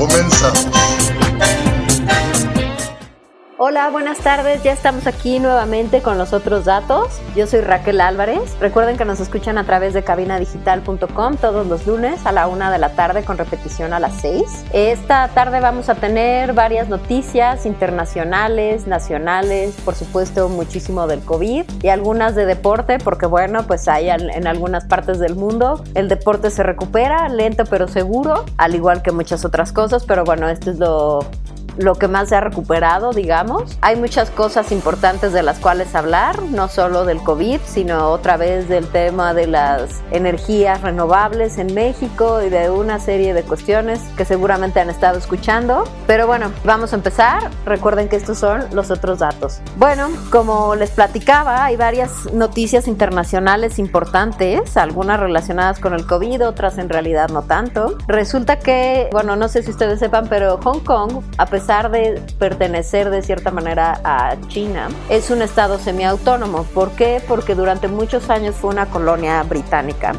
Comenzamos. Buenas tardes. Ya estamos aquí nuevamente con los otros datos. Yo soy Raquel Álvarez. Recuerden que nos escuchan a través de cabinadigital.com todos los lunes a la una de la tarde con repetición a las seis. Esta tarde vamos a tener varias noticias internacionales, nacionales, por supuesto muchísimo del COVID y algunas de deporte, porque bueno, pues hay en algunas partes del mundo el deporte se recupera lento pero seguro, al igual que muchas otras cosas, pero bueno, esto es lo lo que más se ha recuperado, digamos. Hay muchas cosas importantes de las cuales hablar, no solo del COVID, sino otra vez del tema de las energías renovables en México y de una serie de cuestiones que seguramente han estado escuchando. Pero bueno, vamos a empezar. Recuerden que estos son los otros datos. Bueno, como les platicaba, hay varias noticias internacionales importantes, algunas relacionadas con el COVID, otras en realidad no tanto. Resulta que, bueno, no sé si ustedes sepan, pero Hong Kong, a pesar pesar de pertenecer de cierta manera a China, es un estado semiautónomo. ¿Por qué? Porque durante muchos años fue una colonia británica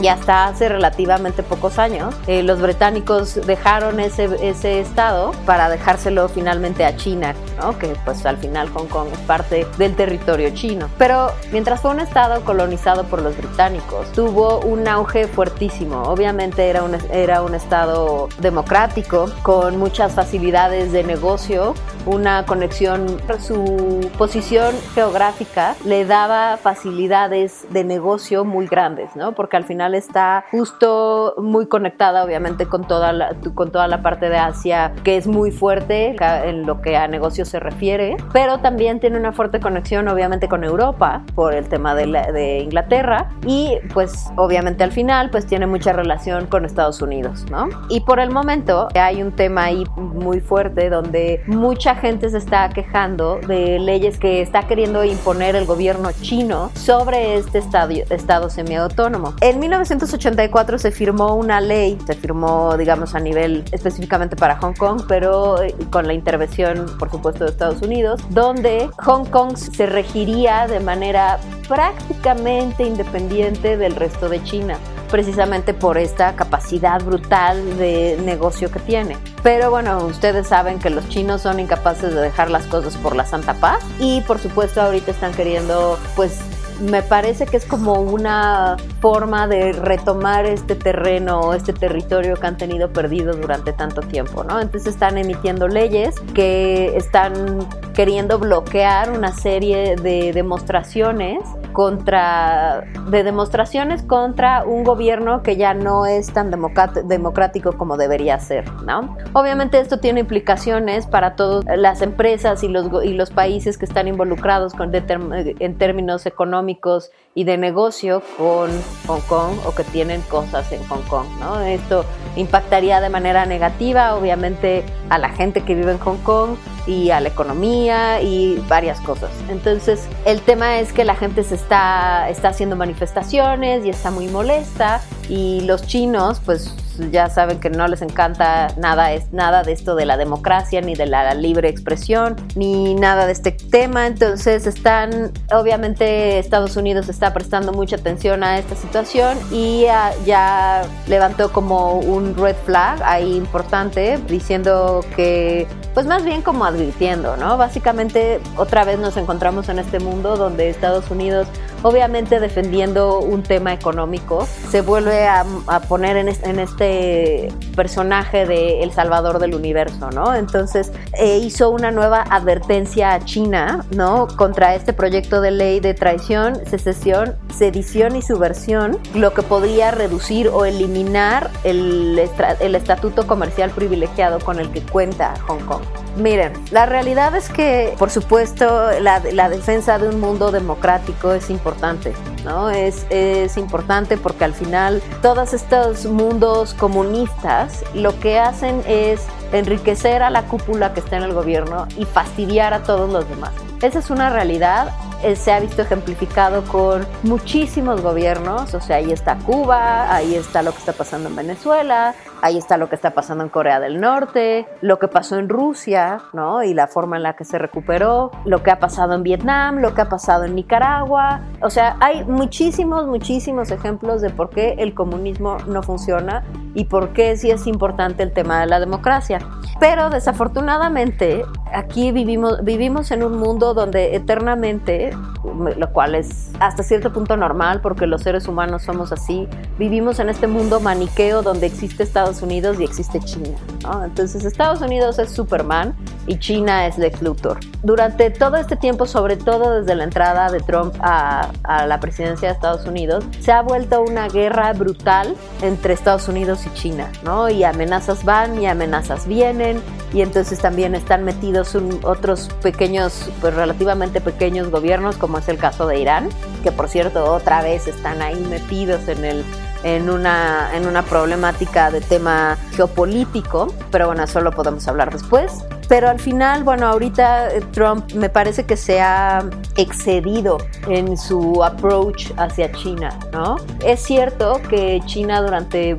y hasta hace relativamente pocos años eh, los británicos dejaron ese, ese estado para dejárselo finalmente a China, ¿no? que pues al final Hong Kong es parte del territorio chino. Pero mientras fue un estado colonizado por los británicos, tuvo un auge fuertísimo. Obviamente era un, era un estado democrático con muchas facilidades de negocio, una conexión, su posición geográfica le daba facilidades de negocio muy grandes, ¿no? porque al final está justo muy conectada obviamente con toda la, con toda la parte de Asia que es muy fuerte en lo que a negocios se refiere, pero también tiene una fuerte conexión obviamente con Europa por el tema de, Inglaterra y pues obviamente al final pues tiene mucha relación con Estados Unidos, ¿no? Y por el momento hay un tema ahí muy fuerte donde mucha gente se está quejando de leyes que está queriendo imponer el gobierno chino sobre este estadio, estado semiautónomo. En 1984 se firmó una ley, se firmó, digamos, a nivel específicamente para Hong Kong, pero eh, con la intervención, por supuesto, de Estados Unidos, donde Hong Kong se regiría de manera prácticamente independiente del resto de China precisamente por esta capacidad brutal de negocio que tiene. Pero bueno, ustedes saben que los chinos son incapaces de dejar las cosas por la santa paz y por supuesto ahorita están queriendo pues me parece que es como una forma de retomar este terreno, este territorio que han tenido perdido durante tanto tiempo, ¿no? Entonces están emitiendo leyes que están queriendo bloquear una serie de demostraciones contra de demostraciones contra un gobierno que ya no es tan democrático como debería ser, ¿no? Obviamente esto tiene implicaciones para todas las empresas y los, y los países que están involucrados con, en términos económicos y de negocio con Hong Kong o que tienen cosas en Hong Kong, ¿no? Esto impactaría de manera negativa, obviamente, a la gente que vive en Hong Kong y a la economía y varias cosas. Entonces, el tema es que la gente se está, está haciendo manifestaciones y está muy molesta y los chinos, pues ya saben que no les encanta nada, es, nada de esto de la democracia, ni de la libre expresión, ni nada de este tema. Entonces están, obviamente Estados Unidos está prestando mucha atención a esta situación y ya levantó como un red flag ahí importante, diciendo que, pues más bien como advirtiendo, ¿no? Básicamente otra vez nos encontramos en este mundo donde Estados Unidos obviamente defendiendo un tema económico, se vuelve a, poner en, este personaje de El Salvador del Universo, ¿no? Entonces eh, hizo una nueva advertencia a China, ¿no? Contra este proyecto de ley de traición, secesión, sedición y subversión, lo que podría reducir o eliminar el, el estatuto comercial privilegiado con el que cuenta Hong Kong. Miren, la realidad es que, por supuesto, la, defensa de un mundo democrático es importante, ¿no? Es, es importante porque al final todos estos mundos comunistas lo que hacen es enriquecer a la cúpula que está en el gobierno y fastidiar a todos los demás. Esa es una realidad eh, se ha visto ejemplificado con muchísimos gobiernos, o sea, ahí está Cuba, ahí está lo que está pasando en Venezuela, ahí está lo que está pasando en Corea del Norte, lo que pasó en Rusia, ¿no? Y la forma en la que se recuperó, lo que ha pasado en Vietnam, lo que ha pasado en Nicaragua, o sea, hay muchísimos, muchísimos ejemplos de por qué el comunismo no funciona y por qué sí es importante el tema de la democracia. Pero desafortunadamente aquí vivimos, vivimos en un mundo donde eternamente, lo cual es hasta cierto punto normal porque los seres humanos somos así, vivimos en este mundo maniqueo donde existe Estados Unidos y existe China. Entonces Estados Unidos es Superman y China es Lex Luthor. Durante todo este tiempo, sobre todo desde la entrada de Trump a, a la presidencia de Estados Unidos, se ha vuelto una guerra brutal entre Estados Unidos y China, ¿no? Y amenazas van y amenazas vienen y entonces también están metidos otros pequeños, pues relativamente pequeños gobiernos, como es el caso de Irán, que por cierto otra vez están ahí metidos en el en una, en una problemática de tema geopolítico, pero bueno, eso lo podemos hablar después. Pero al final, bueno, ahorita eh, Trump me parece que se ha excedido en su approach hacia China, ¿no? Es cierto que China durante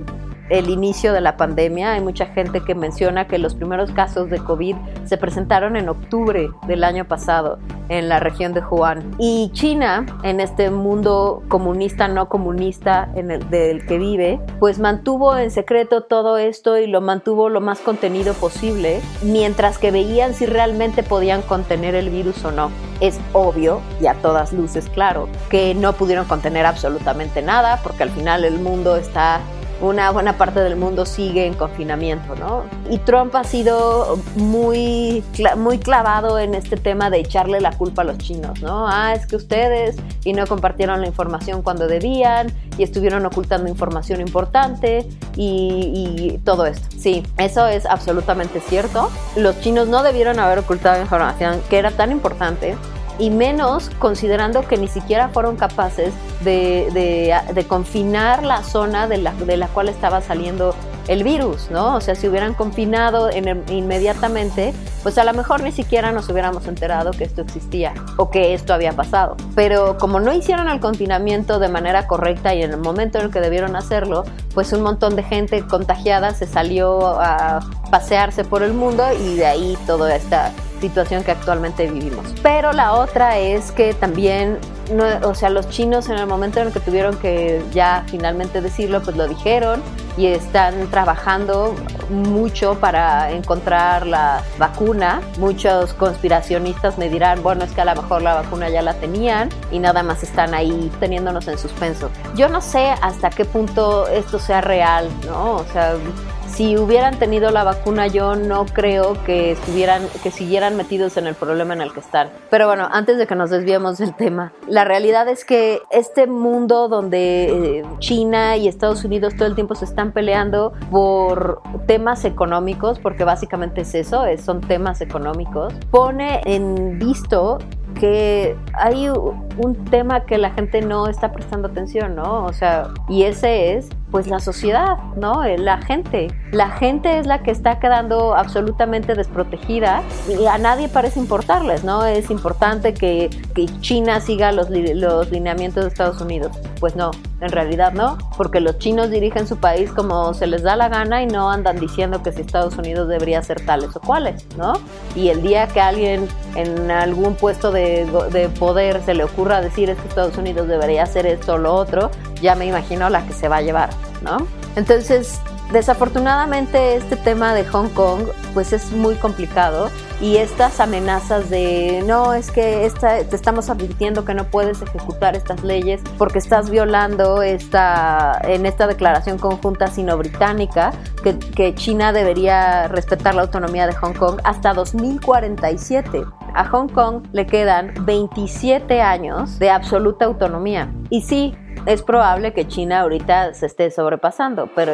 el inicio de la pandemia. Hay mucha gente que menciona que los primeros casos de COVID se presentaron en octubre del año pasado en la región de Wuhan. Y China, en este mundo comunista, no comunista en el, del que vive, pues mantuvo en secreto todo esto y lo mantuvo lo más contenido posible, mientras que veían si realmente podían contener el virus o no. Es obvio, y a todas luces claro, que no pudieron contener absolutamente nada, porque al final el mundo está una buena parte del mundo sigue en confinamiento, ¿no? Y Trump ha sido muy, muy clavado en este tema de echarle la culpa a los chinos, ¿no? Ah, es que ustedes y no compartieron la información cuando debían y estuvieron ocultando información importante y, y todo esto. Sí, eso es absolutamente cierto. Los chinos no debieron haber ocultado información que era tan importante y menos considerando que ni siquiera fueron capaces de, de, confinar la zona de la, de la, cual estaba saliendo el virus, ¿no? O sea, si hubieran confinado en inmediatamente, pues a lo mejor ni siquiera nos hubiéramos enterado que esto existía o que esto había pasado. Pero como no hicieron el confinamiento de manera correcta y en el momento en el que debieron hacerlo, pues un montón de gente contagiada se salió a pasearse por el mundo y de ahí toda esta situación que actualmente vivimos. Pero la otra es que también, o sea, los chinos en el momento en el que tuvieron que ya finalmente decirlo, pues lo dijeron y están trabajando mucho para encontrar la vacuna. Muchos conspiracionistas me dirán, bueno, es que a lo mejor la vacuna ya la tenían y nada más están ahí teniéndonos en suspenso. Yo no sé hasta qué punto esto sea real, ¿no? O sea, si hubieran tenido la vacuna yo no creo que estuvieran que siguieran metidos en el problema en el que están. Pero bueno, antes de que nos desviemos del tema, la realidad es que este mundo donde eh, China y Estados Unidos todo el tiempo se están peleando por temas económicos, porque básicamente es eso, son temas económicos, pone en visto que hay un tema que la gente no está prestando atención, ¿no? O sea, y ese es pues la sociedad, ¿no? Eh, la gente. La gente es la que está quedando absolutamente desprotegida y a nadie parece importarles, ¿no? Es importante que, que China siga los, los lineamientos de Estados Unidos. Pues no, en realidad no, porque los chinos dirigen su país como se les da la gana y no andan diciendo que si Estados Unidos debería ser tales o cuales, ¿no? Y el día que alguien en algún puesto de, de poder se le ocurra decir que Estados Unidos debería hacer esto o lo otro, ya me imagino la que se va a llevar, ¿no? Entonces, desafortunadamente este tema de Hong Kong pues es muy complicado y estas amenazas de no es que te estamos advirtiendo que no puedes ejecutar estas leyes porque estás violando esta en esta declaración conjunta sino-británica que, que China debería respetar la autonomía de Hong Kong hasta 2047 a Hong Kong le quedan 27 años de absoluta autonomía. Y sí, es probable que China ahorita se esté sobrepasando, pero,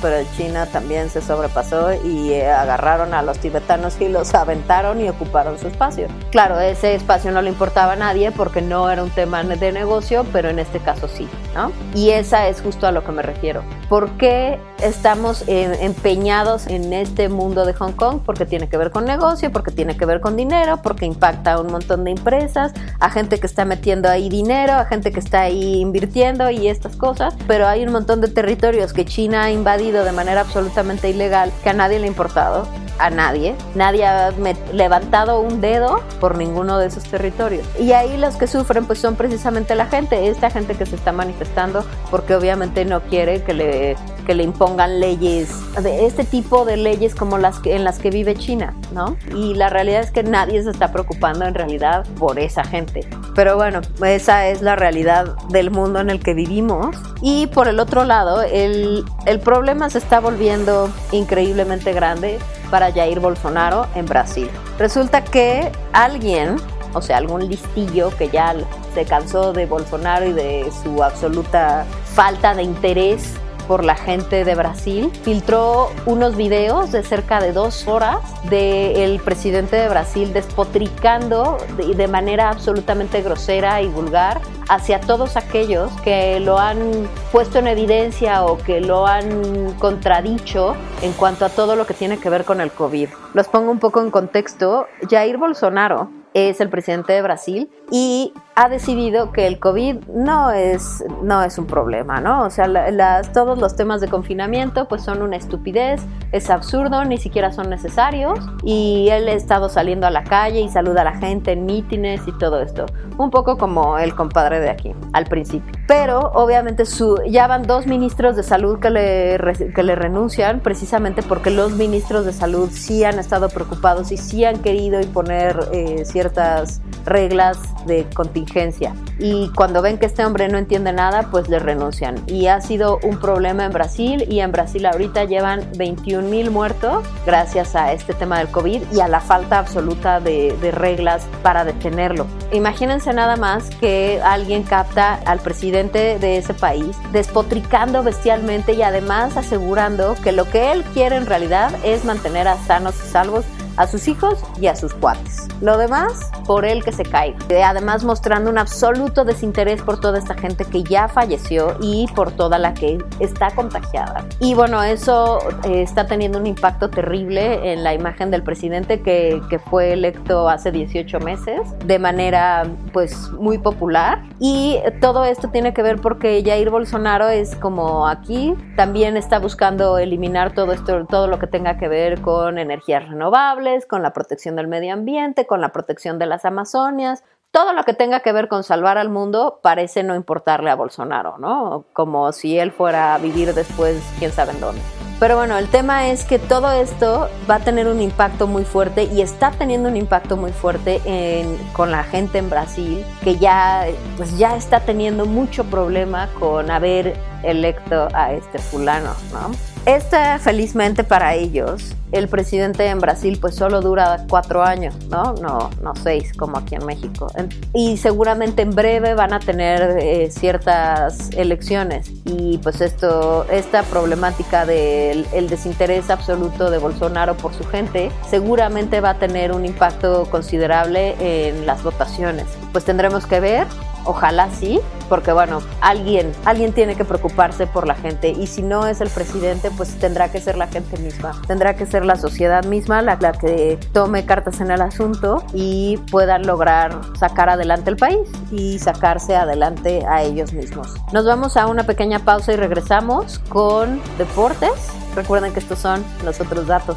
pero China también se sobrepasó y eh, agarraron a los tibetanos y los aventaron y ocuparon su espacio. Claro, ese espacio no le importaba a nadie porque no era un tema de negocio, pero en este caso sí, ¿no? Y esa es justo a lo que me refiero. ¿Por qué estamos eh, empeñados en este mundo de Hong Kong porque tiene que ver con negocio, porque tiene que ver con dinero, porque impacta a un montón de empresas, a gente que está metiendo ahí dinero, a gente que está ahí invirtiendo y estas cosas, pero hay un montón de territorios que China ha invadido de manera absolutamente ilegal que a nadie le ha importado a nadie. Nadie ha levantado un dedo por ninguno de esos territorios. Y ahí los que sufren pues son precisamente la gente, esta gente que se está manifestando porque obviamente no quiere que le, que le impongan leyes, de este tipo de leyes como las que, en las que vive China, ¿no? Y la realidad es que nadie se está preocupando en realidad por esa gente. Pero bueno, esa es la realidad del mundo en el que vivimos. Y por el otro lado, el, el problema se está volviendo increíblemente grande para Jair Bolsonaro en Brasil. Resulta que alguien, o sea, algún listillo que ya se cansó de Bolsonaro y de su absoluta falta de interés por la gente de Brasil, filtró unos videos de cerca de dos horas del presidente de Brasil despotricando de, de manera absolutamente grosera y vulgar hacia todos aquellos que lo han puesto en evidencia o que lo han contradicho en cuanto a todo lo que tiene que ver con el COVID. Los pongo un poco en contexto. Jair Bolsonaro es el presidente de Brasil y ha decidido que el COVID no es, no es un problema, ¿no? O sea, las, todos los temas de confinamiento pues son una estupidez, es absurdo, ni siquiera son necesarios y él ha estado saliendo a la calle y saluda a la gente en mítines y todo esto. Un poco como el compadre de aquí, al principio. Pero obviamente su, ya van dos ministros de salud que le, que le renuncian precisamente porque los ministros de salud sí han estado preocupados y sí han querido imponer eh, ciertas reglas de contingencia. Y cuando ven que este hombre no entiende nada, pues le renuncian. Y ha sido un problema en Brasil y en Brasil ahorita llevan 21 mil muertos gracias a este tema del COVID y a la falta absoluta de, de reglas para detenerlo. Imagínense nada más que alguien capta al presidente de ese país despotricando bestialmente y además asegurando que lo que él quiere en realidad es mantener a sanos y salvos a sus hijos y a sus cuates. Lo demás, por él que se caiga. Además mostrando un absoluto desinterés por toda esta gente que ya falleció y por toda la que está contagiada. Y bueno, eso eh, está teniendo un impacto terrible en la imagen del presidente que, que fue electo hace 18 meses de manera pues muy popular. Y todo esto tiene que ver porque Jair Bolsonaro es como aquí, también está buscando eliminar todo esto, todo lo que tenga que ver con energías renovables con la protección del medio ambiente, con la protección de las Amazonias, todo lo que tenga que ver con salvar al mundo parece no importarle a Bolsonaro, ¿no? Como si él fuera a vivir después quién sabe dónde. Pero bueno, el tema es que todo esto va a tener un impacto muy fuerte y está teniendo un impacto muy fuerte con la gente en Brasil, que ya, pues ya está teniendo mucho problema con haber electo a este fulano, ¿no? Este, felizmente para ellos, el presidente en Brasil pues solo dura cuatro años, ¿no? No, no seis como aquí en México. Y seguramente en breve van a tener eh, ciertas elecciones. Y pues esto, esta problemática del el desinterés absoluto de Bolsonaro por su gente, seguramente va a tener un impacto considerable en las votaciones. Pues tendremos que ver Ojalá sí, porque bueno, alguien, alguien tiene que preocuparse por la gente y si no es el presidente, pues tendrá que ser la gente misma, tendrá que ser la sociedad misma la, la que tome cartas en el asunto y puedan lograr sacar adelante el país y sacarse adelante a ellos mismos. Nos vamos a una pequeña pausa y regresamos con deportes. Recuerden que estos son los otros datos.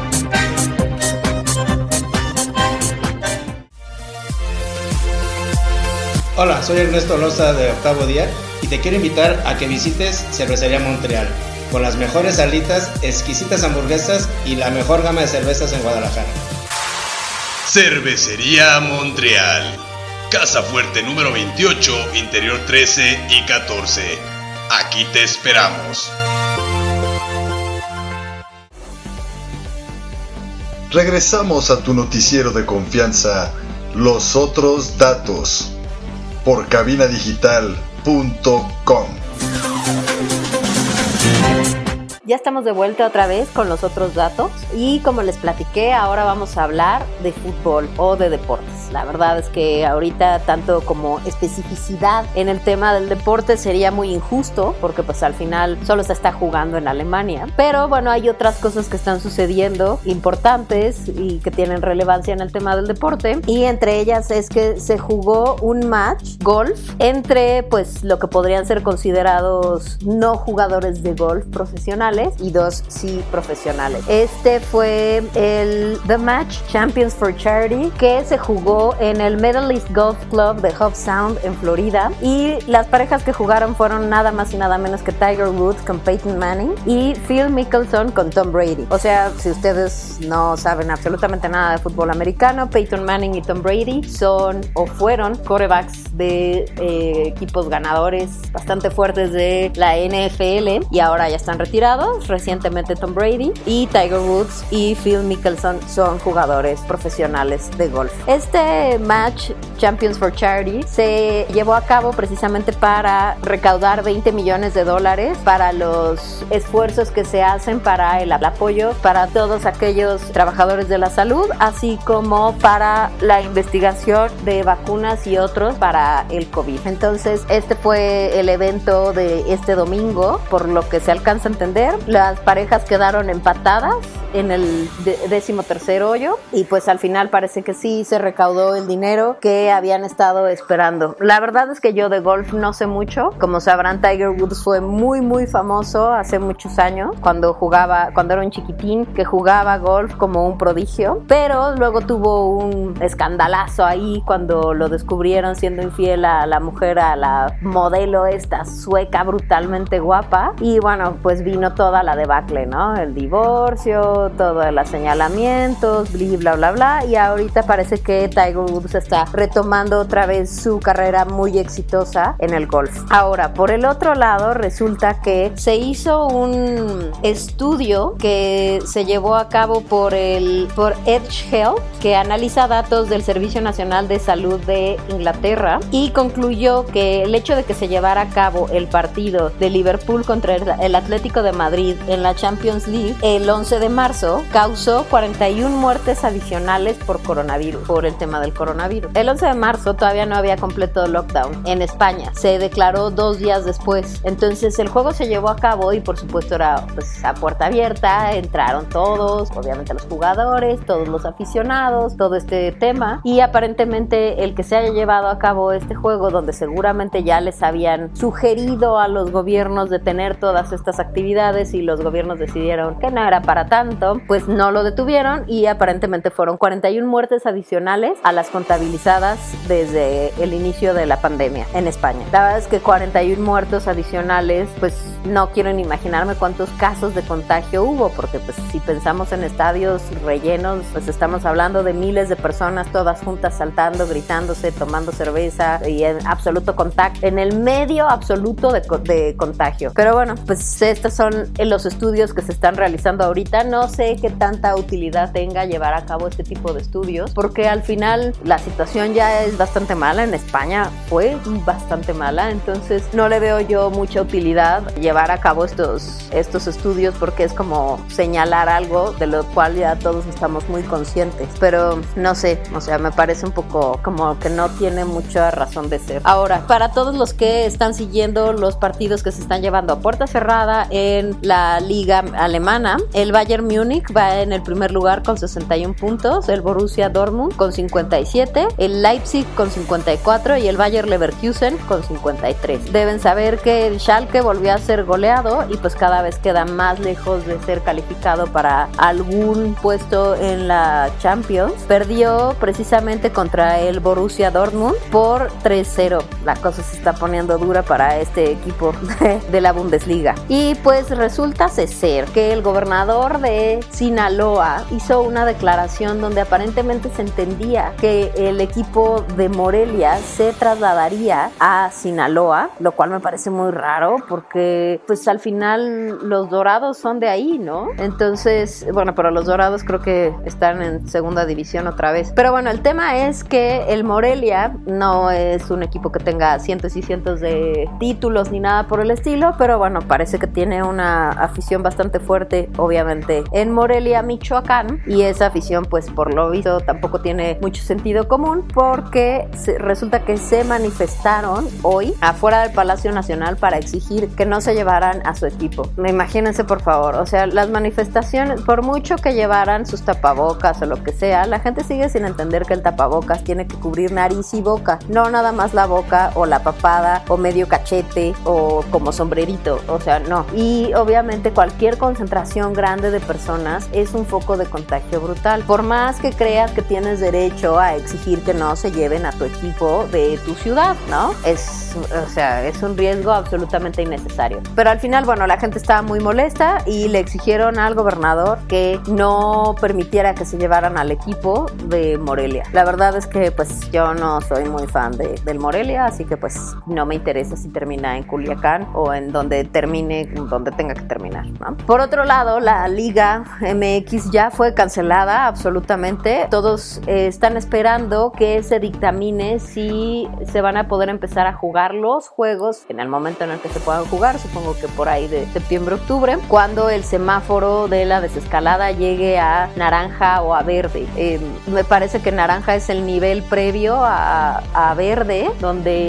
Hola, soy Ernesto Loza de Octavo Día y te quiero invitar a que visites Cervecería Montreal, con las mejores alitas, exquisitas hamburguesas y la mejor gama de cervezas en Guadalajara. Cervecería Montreal, Casa Fuerte número 28, Interior 13 y 14. Aquí te esperamos. Regresamos a tu noticiero de confianza, Los Otros Datos, por cabinadigital.com. Ya estamos de vuelta otra vez con los otros datos y como les platiqué, ahora vamos a hablar de fútbol o de deportes. La verdad es que ahorita tanto como especificidad en el tema del deporte sería muy injusto porque pues al final solo se está jugando en Alemania. Pero bueno, hay otras cosas que están sucediendo importantes y que tienen relevancia en el tema del deporte y entre ellas es que se jugó un match golf entre pues lo que podrían ser considerados no jugadores de golf profesionales y dos sí profesionales. Este fue el The Match Champions for Charity que se jugó en el Middle East Golf Club de Hope Sound en Florida y las parejas que jugaron fueron nada más y nada menos que Tiger Woods con Peyton Manning y Phil Mickelson con Tom Brady. O sea, si ustedes no saben absolutamente nada de fútbol americano, Peyton Manning y Tom Brady son o fueron quarterbacks de eh, equipos ganadores bastante fuertes de la NFL y ahora ya están retirados. Recientemente Tom Brady y Tiger Woods y Phil Mickelson son jugadores profesionales de golf. Este match Champions for Charity se llevó a cabo precisamente para recaudar 20 millones de dólares para los esfuerzos que se hacen para el apoyo para todos aquellos trabajadores de la salud, así como para la investigación de vacunas y otros para el COVID. Entonces, este fue el evento de este domingo, por lo que se alcanza a entender. Las parejas quedaron empatadas en el décimo tercer hoyo y pues al final parece que sí se recaudó el dinero que habían estado esperando. La verdad es que yo de golf no sé mucho. Como sabrán, Tiger Woods fue muy muy famoso hace muchos años cuando jugaba, cuando era un chiquitín que jugaba golf como un prodigio, pero luego tuvo un escandalazo ahí cuando lo descubrieron siendo infiel a la mujer, a la modelo esta sueca brutalmente guapa y bueno, pues vino toda la debacle, ¿no? El divorcio, todo los señalamientos, bla, bla, bla, y ahorita parece que Tiger Woods está retomando otra vez su carrera muy exitosa en el golf. Ahora, por el otro lado, resulta que se hizo un estudio que se llevó a cabo por el por Edge Health, que analiza datos del Servicio Nacional de Salud de Inglaterra y concluyó que el hecho de que se llevara a cabo el partido de Liverpool contra el Atlético de Madrid en la Champions League el 11 de marzo causó 41 muertes adicionales por coronavirus, por el tema del coronavirus. El 11 de marzo todavía no había completo lockdown en España. Se declaró dos días después. Entonces el juego se llevó a cabo y por supuesto era pues, a puerta abierta. Entraron todos, obviamente los jugadores, todos los aficionados, todo este tema. Y aparentemente el que se haya llevado a cabo este juego, donde seguramente ya les habían sugerido a los gobiernos de tener todas estas actividades y los gobiernos decidieron que no era para tanto pues no lo detuvieron y aparentemente fueron 41 muertes adicionales a las contabilizadas desde el inicio de la pandemia en España. La verdad es que 41 muertos adicionales, pues no quiero ni imaginarme cuántos casos de contagio hubo, porque pues si pensamos en estadios rellenos, pues estamos hablando de miles de personas todas juntas saltando, gritándose, tomando cerveza y en absoluto contacto, en el medio absoluto de, contagio. Pero bueno, pues estos son los estudios que se están realizando ahorita. No sé qué tanta utilidad tenga llevar a cabo este tipo de estudios, porque al final la situación ya es bastante mala. En España fue bastante mala, entonces no le veo yo mucha utilidad llevar a cabo estos, estos estudios porque es como señalar algo de lo cual ya todos estamos muy conscientes. Pero no sé, o sea, me parece un poco como que no tiene mucha razón de ser. Ahora, para todos los que están siguiendo los partidos que se están llevando a puerta cerrada en la liga alemana. El Bayern Múnich va en el primer lugar con 61 puntos, el Borussia Dortmund con 57, el Leipzig con 54 y el Bayern Leverkusen con 53. Deben saber que el Schalke volvió a ser goleado y pues cada vez queda más lejos de ser calificado para algún puesto en la Champions. Perdió precisamente contra el Borussia Dortmund por 3-0. La cosa se está poniendo dura para este equipo de la Bundesliga. Y pues resulta ser que el gobernador de Sinaloa hizo una declaración donde aparentemente se entendía que el equipo de Morelia se trasladaría a Sinaloa, lo cual me parece muy raro porque pues al final los dorados son de ahí, ¿no? Entonces, bueno, pero los dorados creo que están en segunda división otra vez. Pero bueno, el tema es que el Morelia no es un equipo que tenga cientos y cientos de títulos ni nada por el estilo, pero bueno, parece que tiene una afición bastante fuerte, obviamente, en Morelia, Michoacán, y esa afición, pues por lo visto, tampoco tiene mucho sentido común porque resulta que se manifestaron hoy afuera del Palacio Nacional para exigir que no se llevaran a su equipo. Imagínense, por favor, o sea, las manifestaciones, por mucho que llevaran sus tapabocas o lo que sea, la gente sigue sin entender que el tapabocas tiene que cubrir nariz y boca, no nada más la boca o la papada o medio cachete o como sombrerito, o sea, no. Y obviamente cualquier concentración grande de personas es un foco de contagio brutal. Por más que creas que tienes derecho a exigir que no se lleven a tu equipo de tu ciudad, ¿no? Es, o sea, es un riesgo absolutamente innecesario. Pero al final, bueno, la gente estaba muy molesta y le exigieron al gobernador que no permitiera que se llevaran al equipo de Morelia. La verdad es que pues yo no soy muy fan de, del Morelia, así que pues no me interesa si termina en Culiacán o en donde termine, donde tenga que terminar. Por otro lado, la Liga MX ya fue cancelada absolutamente. Todos eh, están esperando que se dictamine si se van a poder empezar a jugar los juegos en el momento en el que se puedan jugar, supongo que por ahí de septiembre-octubre, cuando el semáforo de la desescalada llegue a naranja o a verde. Eh, me parece que naranja es el nivel previo a, a verde, donde,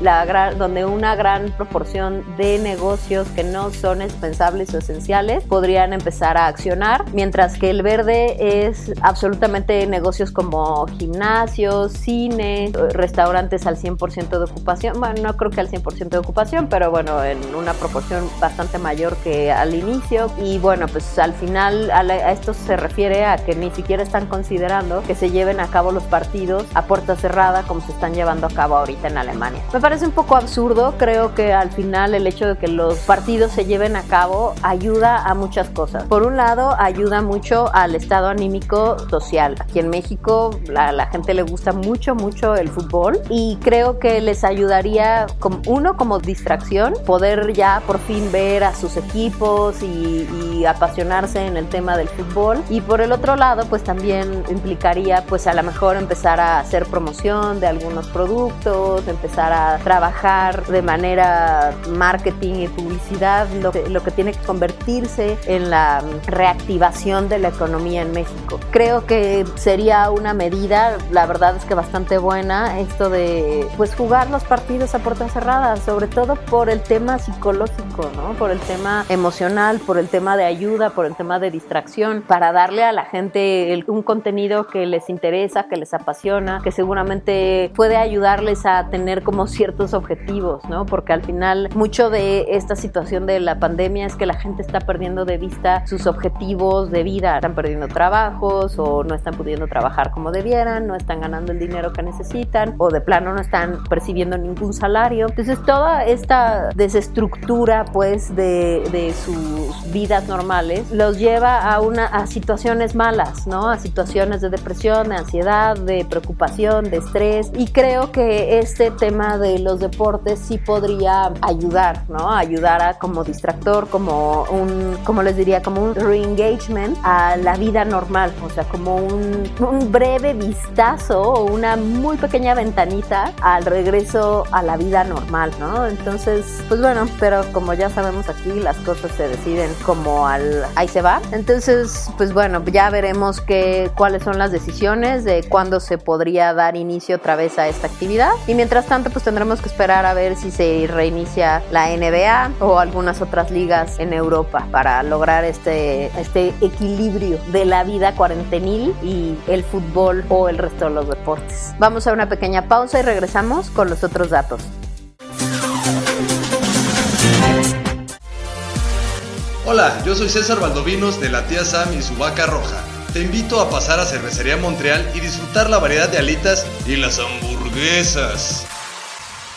la, donde una gran proporción de negocios que no son indispensables o esenciales podrían empezar a accionar, mientras que el verde es absolutamente negocios como gimnasios, cine, restaurantes al 100% de ocupación. Bueno, no creo que al 100% de ocupación, pero bueno, en una proporción bastante mayor que al inicio. Y bueno, pues al final a, a esto se refiere a que ni siquiera están considerando que se lleven a cabo los partidos a puerta cerrada como se están llevando a cabo ahorita en Alemania. Me parece un poco absurdo, creo que al final el hecho de que los partidos se lleven a cabo ayuda a muchas cosas. Por un lado, ayuda mucho al estado anímico social. Aquí en México la, la gente le gusta mucho, mucho el fútbol y creo que les ayudaría, como, uno, como distracción, poder ya por fin ver a sus equipos y, y apasionarse en el tema del fútbol. Y por el otro lado, pues también implicaría pues a lo mejor empezar a hacer promoción de algunos productos, empezar a trabajar de manera marketing y publicidad, lo que, lo que tiene que convertirse en la reactivación de la economía en México. Creo que sería una medida, la verdad es que bastante buena, esto de pues jugar los partidos a puertas cerradas, sobre todo por el tema psicológico, ¿no? Por el tema emocional, por el tema de ayuda, por el tema de distracción, para darle a la gente el, un contenido que les interesa, que les apasiona, que seguramente puede ayudarles a tener como ciertos objetivos, ¿no? Porque al final mucho de esta situación de la pandemia es que la gente está perdiendo de vista sus objetivos de vida, están perdiendo trabajos o no están pudiendo trabajar como debieran, no están ganando el dinero que necesitan o de plano no están percibiendo ningún salario. Entonces toda esta desestructura pues de, de sus vidas normales los lleva a, una, a situaciones malas, ¿no? A situaciones de depresión, de ansiedad, de preocupación, de estrés y creo que este tema de los deportes sí podría ayudar, ¿no? Ayudar a como distractor, como un, como les diría, como un re-engagement a la vida normal, o sea, como un, un breve vistazo o una muy pequeña ventanita al regreso a la vida normal, ¿no? Entonces, pues bueno, pero como ya sabemos aquí, las cosas se deciden como al ahí se va. Entonces, pues bueno, ya veremos que, cuáles son las decisiones de cuándo se podría dar inicio otra vez a esta actividad. Y mientras tanto, pues tendremos que esperar a ver si se reinicia la NBA o algunas otras ligas en Europa para lograr este, este equilibrio de la vida cuarentenil y el fútbol o el resto de los deportes. Vamos a una pequeña pausa y regresamos con los otros datos. Hola, yo soy César Valdovinos de la tía Sam y su vaca roja. Te invito a pasar a Cervecería Montreal y disfrutar la variedad de alitas y las hamburguesas.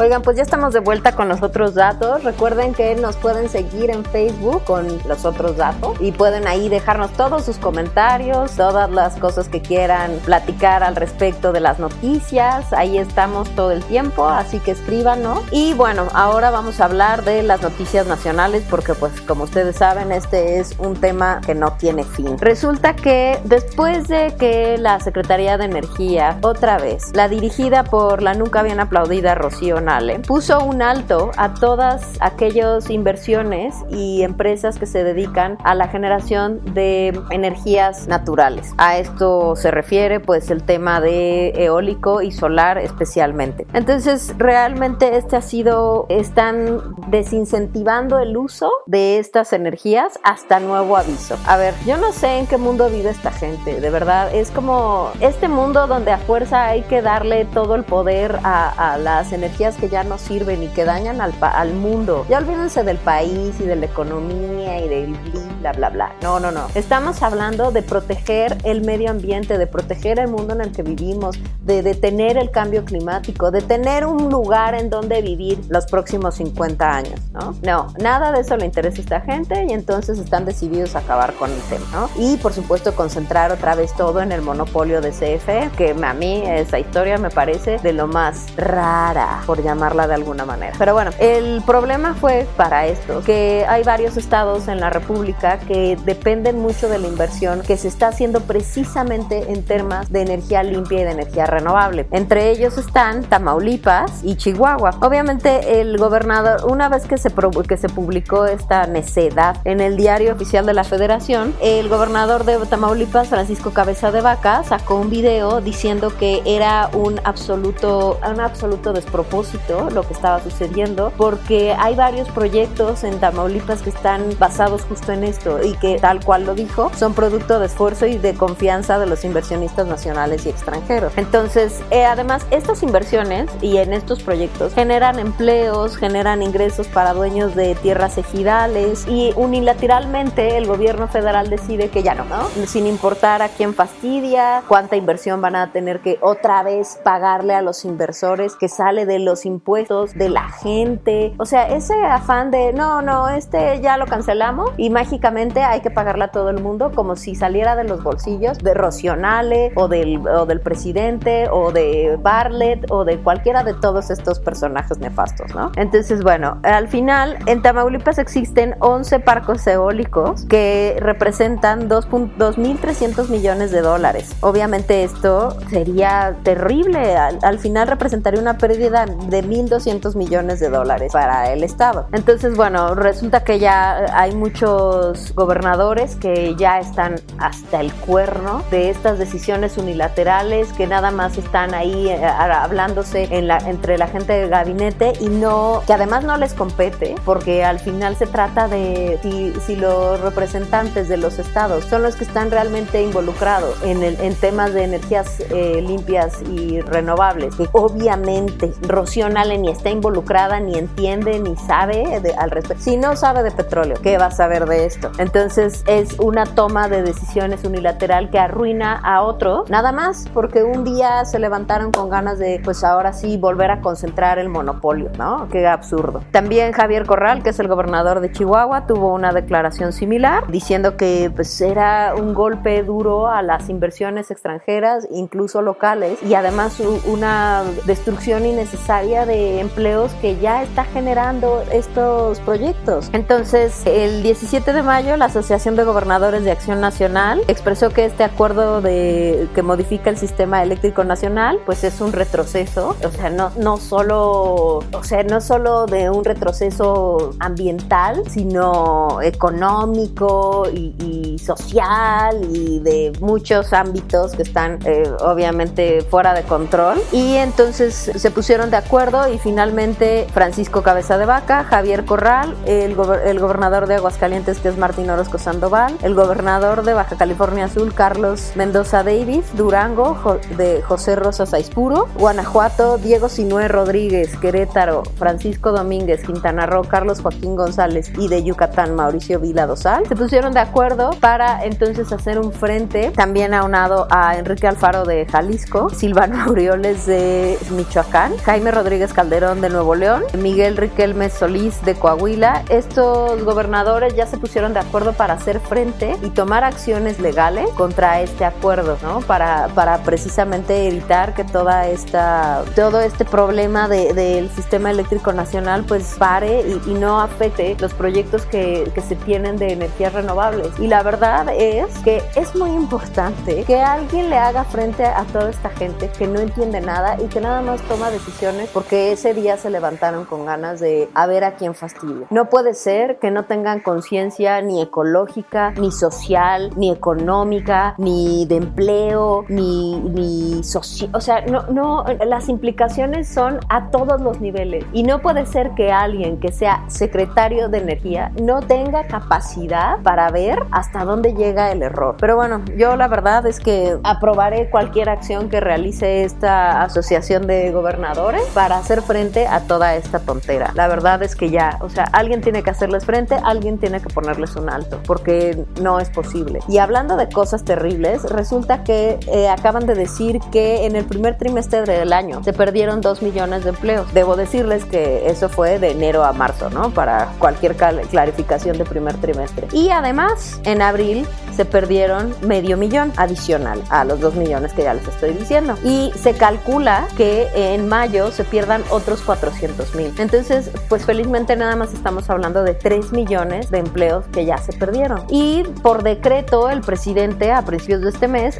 Oigan, pues ya estamos de vuelta con los otros datos. Recuerden que nos pueden seguir en Facebook con los otros datos y pueden ahí dejarnos todos sus comentarios, todas las cosas que quieran platicar al respecto de las noticias. Ahí estamos todo el tiempo, así que escríbanos. Y bueno, ahora vamos a hablar de las noticias nacionales porque pues como ustedes saben, este es un tema que no tiene fin. Resulta que después de que la Secretaría de Energía, otra vez, la dirigida por la nunca bien aplaudida Rocío puso un alto a todas aquellas inversiones y empresas que se dedican a la generación de energías naturales. A esto se refiere pues el tema de eólico y solar especialmente. Entonces realmente este ha sido, están desincentivando el uso de estas energías hasta nuevo aviso. A ver, yo no sé en qué mundo vive esta gente, de verdad, es como este mundo donde a fuerza hay que darle todo el poder a, a las energías que ya no sirven y que dañan al, al mundo. Ya olvídense del país y de la economía y del bla, bla, bla. No, no, no. Estamos hablando de proteger el medio ambiente, de proteger el mundo en el que vivimos, de detener el cambio climático, de tener un lugar en donde vivir los próximos 50 años, ¿no? No, nada de eso le interesa a esta gente y entonces están decididos a acabar con el tema, ¿no? Y por supuesto concentrar otra vez todo en el monopolio de CFE, que a mí esa historia me parece de lo más rara, por llamarla de alguna manera. Pero bueno, el problema fue para esto, que hay varios estados en la República que dependen mucho de la inversión que se está haciendo precisamente en temas de energía limpia y de energía renovable. Entre ellos están Tamaulipas y Chihuahua. Obviamente el gobernador, una vez que se, que se publicó esta necedad en el diario oficial de la federación, el gobernador de Tamaulipas, Francisco Cabeza de Vaca, sacó un video diciendo que era un absoluto, un absoluto despropósito lo que estaba sucediendo, porque hay varios proyectos en Tamaulipas que están basados justo en esto y que tal cual lo dijo, son producto de esfuerzo y de confianza de los inversionistas nacionales y extranjeros. Entonces, eh, además, estas inversiones y en estos proyectos generan empleos, generan ingresos para dueños de tierras ejidales y unilateralmente el gobierno federal decide que ya no, ¿no? Sin importar a quién fastidia, cuánta inversión van a tener que otra vez pagarle a los inversores que sale de los impuestos de la gente. O sea, ese afán de no, no, este ya lo cancelamos y mágicamente hay que pagarle a todo el mundo como si saliera de los bolsillos de Rocionale o del, o del presidente o de Bartlett o de cualquiera de todos estos personajes nefastos, ¿no? Entonces, bueno, al final en Tamaulipas existen 11 parques eólicos que representan 2.300 millones de dólares. Obviamente esto sería terrible. Al final representaría una pérdida de 1.200 millones de dólares para el Estado. Entonces, bueno, resulta que ya hay muchos gobernadores que ya están hasta el cuerno de estas decisiones unilaterales que nada más están ahí eh, hablándose en la, entre la gente del gabinete y no, que además no les compete, porque al final se trata de si, si los representantes de los estados son los que están realmente involucrados en, el, en temas de energías eh, limpias y renovables, que obviamente Rocío ni está involucrada, ni entiende, ni sabe al respecto. Si no sabe de petróleo, ¿qué va a saber de esto? Entonces es una toma de decisiones unilateral que arruina a otros, nada más porque un día se levantaron con ganas de, pues ahora sí, volver a concentrar el monopolio, ¿no? Qué absurdo. También Javier Corral, que es el gobernador de Chihuahua, tuvo una declaración similar diciendo que pues era un golpe duro a las inversiones extranjeras, incluso locales, y además una destrucción innecesaria de empleos que ya está generando estos proyectos. Entonces, el 17 de mayo, la Asociación de Gobernadores de Acción Nacional expresó que este acuerdo de que modifica el sistema eléctrico nacional, pues es un retroceso, o sea, no, no solo, o sea, no solo de un retroceso ambiental, sino económico y, social y de muchos ámbitos que están eh, obviamente fuera de control. Y entonces se pusieron de acuerdo y finalmente Francisco Cabeza de Vaca, Javier Corral, el, el gobernador de Aguascalientes que es Martín Orozco Sandoval, el gobernador de Baja California Azul Carlos Mendoza Davis, Durango de José Rosas Aispuro, Guanajuato Diego Sinué Rodríguez, Querétaro Francisco Domínguez, Quintana Roo Carlos Joaquín González y de Yucatán Mauricio Vila Dosal, se pusieron de acuerdo para entonces hacer un frente también aunado a Enrique Alfaro de Jalisco, Silvano Aureoles de Michoacán, Jaime Rodríguez Calderón de Nuevo León, Miguel Riquelme Solís de Coahuila. Estos gobernadores ya se pusieron de acuerdo para hacer frente y tomar acciones legales contra este acuerdo, ¿no? Para, para precisamente evitar que toda esta, todo este problema del sistema eléctrico nacional pues pare y, no afecte los proyectos que, que se tienen de energías renovables. Y la verdad es que es muy importante que alguien le haga frente a toda esta gente que no entiende nada y que nada más toma decisiones porque ese día se levantaron con ganas de a ver a quién fastidia. No puede ser que no tengan conciencia ni ecológica, ni social, ni económica, ni de empleo, ni, ni social. O sea, no, no, las implicaciones son a todos los niveles. Y no puede ser que alguien que sea secretario de energía no tenga capacidad para ver hasta dónde llega el error. Pero bueno, yo la verdad es que aprobaré cualquier acción que realice esta asociación de gobernadores para hacer frente a toda esta tontera. La verdad es que ya, o sea, alguien tiene que hacerles frente, alguien tiene que ponerles un alto, porque no es posible. Y hablando de cosas terribles, resulta que eh, acaban de decir que en el primer trimestre del año se perdieron 2 millones de empleos. Debo decirles que eso fue de enero a marzo, ¿no? Para cualquier clarificación de primer trimestre. Y además, en abril se perdieron medio millón adicional a los 2 millones que ya les estoy diciendo. Y se calcula que en mayo se pierdan otros 400 mil. Entonces, pues felizmente nada más estamos hablando de 3 millones de empleos que ya se perdieron. Y por decreto, el presidente a principios de este mes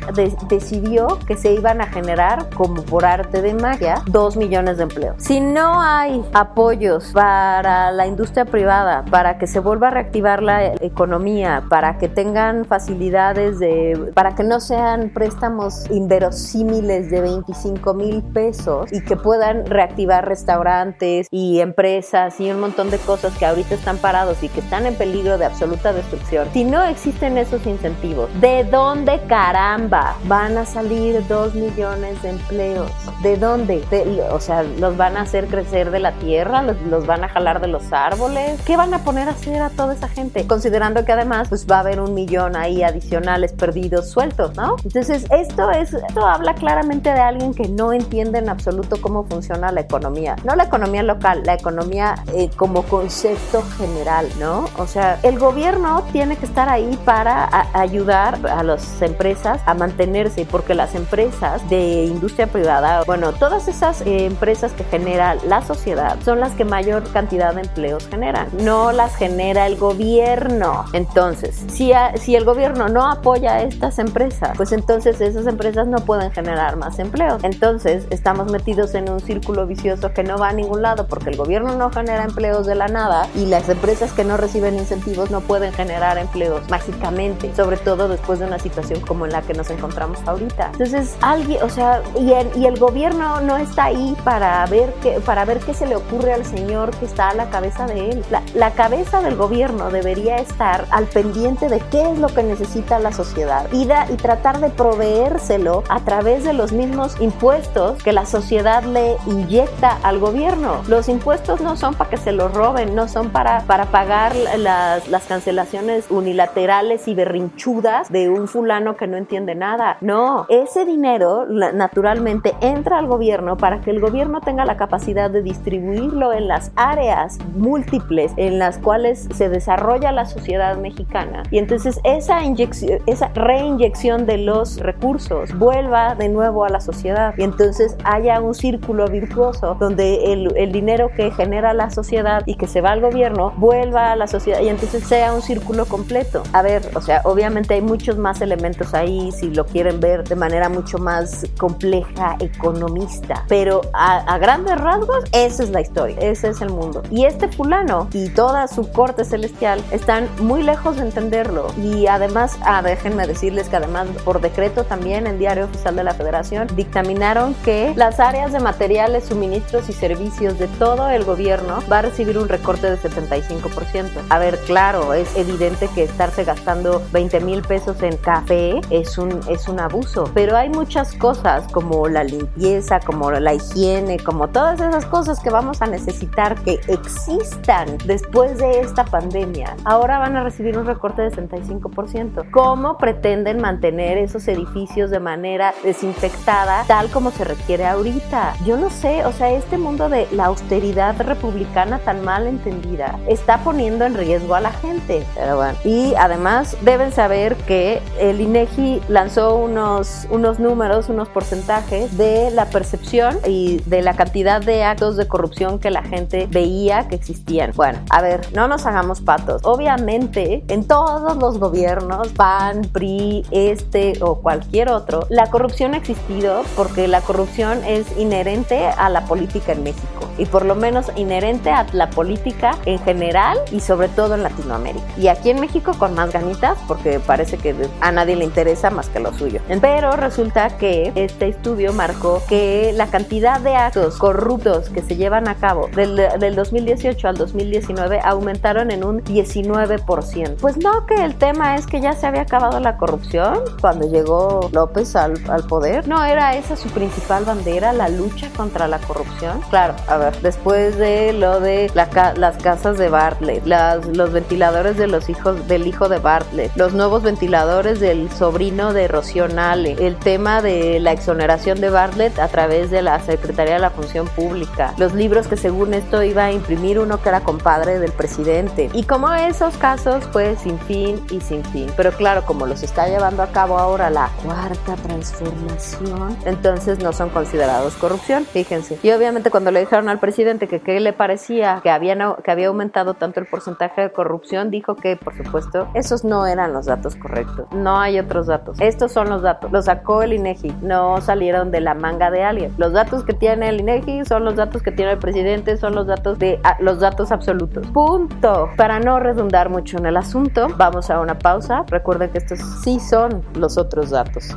decidió que se iban a generar, como por arte de magia, 2 millones de empleos. Si no hay apoyos para la industria privada, para que se vuelva a reactivar la economía, para que tengan facilidades de, para que no sean préstamos inverosímiles de 25 mil pesos y que puedan reactivar restaurantes y empresas y un montón de cosas que ahorita están parados y que están en peligro de absoluta destrucción. Si no existen esos incentivos, ¿de dónde caramba van a salir dos millones de empleos? ¿De dónde? o sea, ¿los van a hacer crecer de la tierra? ¿Los, ¿Los van a jalar de los árboles? ¿Qué van a poner a hacer a toda esa gente? Considerando que además pues va a haber un millón ahí adicionales perdidos sueltos, ¿no? Entonces, esto es, esto habla claramente de alguien que no entiende en absoluto cómo funciona la economía. No la economía local, la economía eh, como concepto general, ¿no? O sea, el gobierno tiene que estar ahí para ayudar a las empresas a mantenerse, porque las empresas de industria privada, bueno, todas esas eh, empresas que genera la sociedad son las que mayor cantidad de empleos generan, no las genera el gobierno. Entonces, si, si el gobierno no apoya a estas empresas, pues entonces esas empresas no pueden generar más empleos. Entonces, estamos metidos en un círculo vicioso que no va a ningún lado porque el gobierno no genera empleos de la nada y las empresas que no reciben incentivos no pueden generar empleos mágicamente, sobre todo después de una situación como en la que nos encontramos ahorita. Entonces, alguien, o sea, y el, y el gobierno no está ahí para ver, qué, para ver qué se le ocurre al señor que está a la cabeza de él. La, la cabeza del gobierno debería estar al pendiente de qué es lo que necesita la sociedad y, y tratar de proveérselo a través de los mismos impuestos que la sociedad le inyecta al gobierno. Los impuestos no son para que se los roben, no son para, para pagar las, las cancelaciones unilaterales y berrinchudas de un fulano que no entiende nada. No, ese dinero naturalmente entra al gobierno para que el gobierno tenga la capacidad de distribuirlo en las áreas múltiples en las cuales se desarrolla la sociedad mexicana. Y entonces esa inyección, esa reinyección de los recursos vuelva de nuevo a la sociedad. Y entonces haya un círculo virtuoso donde el, el dinero que genera la sociedad y que se va al gobierno vuelva a la sociedad y entonces sea un círculo completo. A ver, o sea, obviamente hay muchos más elementos ahí si lo quieren ver de manera mucho más compleja, economista, pero a, a grandes rasgos esa es la historia, ese es el mundo. Y este fulano y toda su corte celestial están muy lejos de entenderlo y además, ah, déjenme decirles que además por decreto también en Diario Oficial de la Federación dictaminaron que las áreas de materiales, suministros y servicios de todo el gobierno va a recibir un recorte de 75%. A ver, claro, es evidente que estarse gastando 20 mil pesos en café es un, es un abuso, pero hay muchas cosas como la limpieza, como la higiene, como todas esas cosas que vamos a necesitar que existan después de esta pandemia. Ahora van a recibir un recorte de 65%. ¿Cómo pretenden mantener esos edificios de manera desinfectada tal como se requiere ahorita? Yo no sé, o sea, este mundo de la austeridad republicana tan mal entendida está poniendo en riesgo a la gente. Pero bueno. Y además deben saber que el INEGI lanzó unos, unos números, unos porcentajes de la percepción y de la cantidad de actos de corrupción que la gente veía que existían. Bueno, a ver, no nos hagamos patos. Obviamente, en todos los gobiernos, PAN, PRI, este o cualquier otro, la corrupción ha existido porque la corrupción es inherente a la política en México y por lo menos inherente a la política en general y sobre todo en Latinoamérica. Y aquí en México con más ganitas porque parece que a nadie le interesa más que lo suyo. Pero resulta que este estudio marcó que la cantidad de actos corruptos que se llevan a cabo del, del 2018 al 2019 aumentaron en un 19%. Pues no, que el tema es que ya se había acabado la corrupción cuando llegó López al, al poder. No era esa su principal bandera, la lucha contra la corrupción. Claro, a ver, después de lo de la las casas de Bartlett, las, los ventiladores de los hijos del hijo de Bartlett, los nuevos ventiladores del sobrino de Rocío Nale, el tema de la exoneración de Bartlett a través de la Secretaría de la Función Pública, los libros que según esto iba a imprimir uno que era compadre del presidente. Y como esos casos, pues sin fin y sin fin. Pero claro, como los está llevando a cabo ahora la cuarta transformación, entonces no son considerados corrupción, fíjense. Y obviamente cuando le dijeron al presidente que qué le parecía que, habían, que había aumentado tanto el porcentaje de corrupción, dijo que, por supuesto, esos no eran los datos correctos. No hay otros datos. Estos son los datos. Los sacó el INEGI. No salieron de la manga de alguien. Los datos que tiene el INEGI son los datos que tiene el presidente, son los datos de los datos absolutos. Punto. Para no redundar mucho en el asunto, vamos a una pausa. Recuerden que estos sí son los otros datos.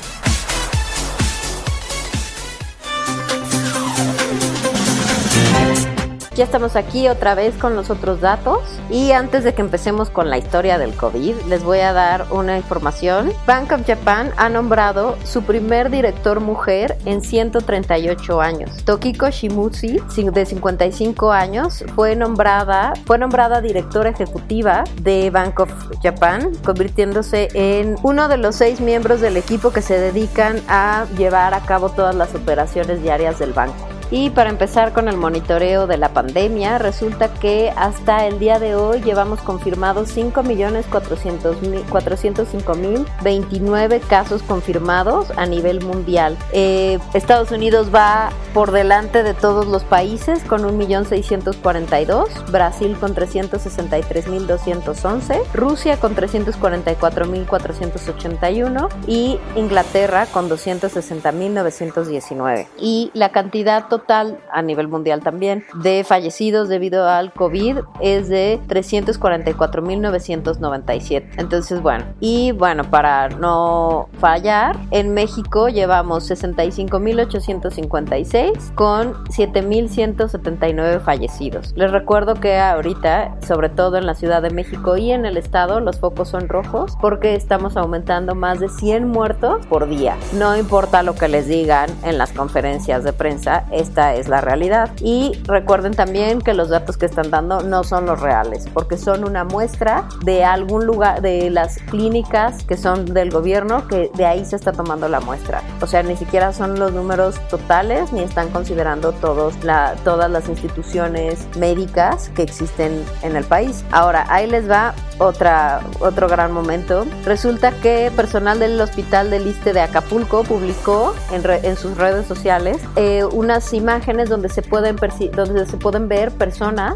Ya estamos aquí otra vez con los otros datos y antes de que empecemos con la historia del COVID, les voy a dar una información. Bank of Japan ha nombrado su primer director mujer en 138 años. Tokiko Shimutsu, de 55 años, fue nombrada, fue nombrada directora ejecutiva de Bank of Japan, convirtiéndose en uno de los seis miembros del equipo que se dedican a llevar a cabo todas las operaciones diarias del banco. Y para empezar con el monitoreo de la pandemia, resulta que hasta el día de hoy llevamos confirmados 5.405.029 casos confirmados a nivel mundial. Eh, Estados Unidos va por delante de todos los países con 1.642, Brasil con 363.211, Rusia con 344.481 y Inglaterra con 260.919. Y la cantidad total total a nivel mundial también de fallecidos debido al COVID es de 344.997. Entonces, bueno, y bueno, para no fallar, en México llevamos 65.856 con 7.179 fallecidos. Les recuerdo que ahorita, sobre todo en la Ciudad de México y en el estado, los focos son rojos porque estamos aumentando más de 100 muertos por día. No importa lo que les digan en las conferencias de prensa, esta es la realidad. Y recuerden también que los datos que están dando no son los reales, porque son una muestra de algún lugar, de las clínicas que son del gobierno, que de ahí se está tomando la muestra. O sea, ni siquiera son los números totales, ni están considerando todos la, todas las instituciones médicas que existen en el país. Ahora, ahí les va otra, otro gran momento. Resulta que personal del Hospital del Liste de Acapulco publicó en, en sus redes sociales eh, unas imágenes donde se pueden, donde se pueden ver personas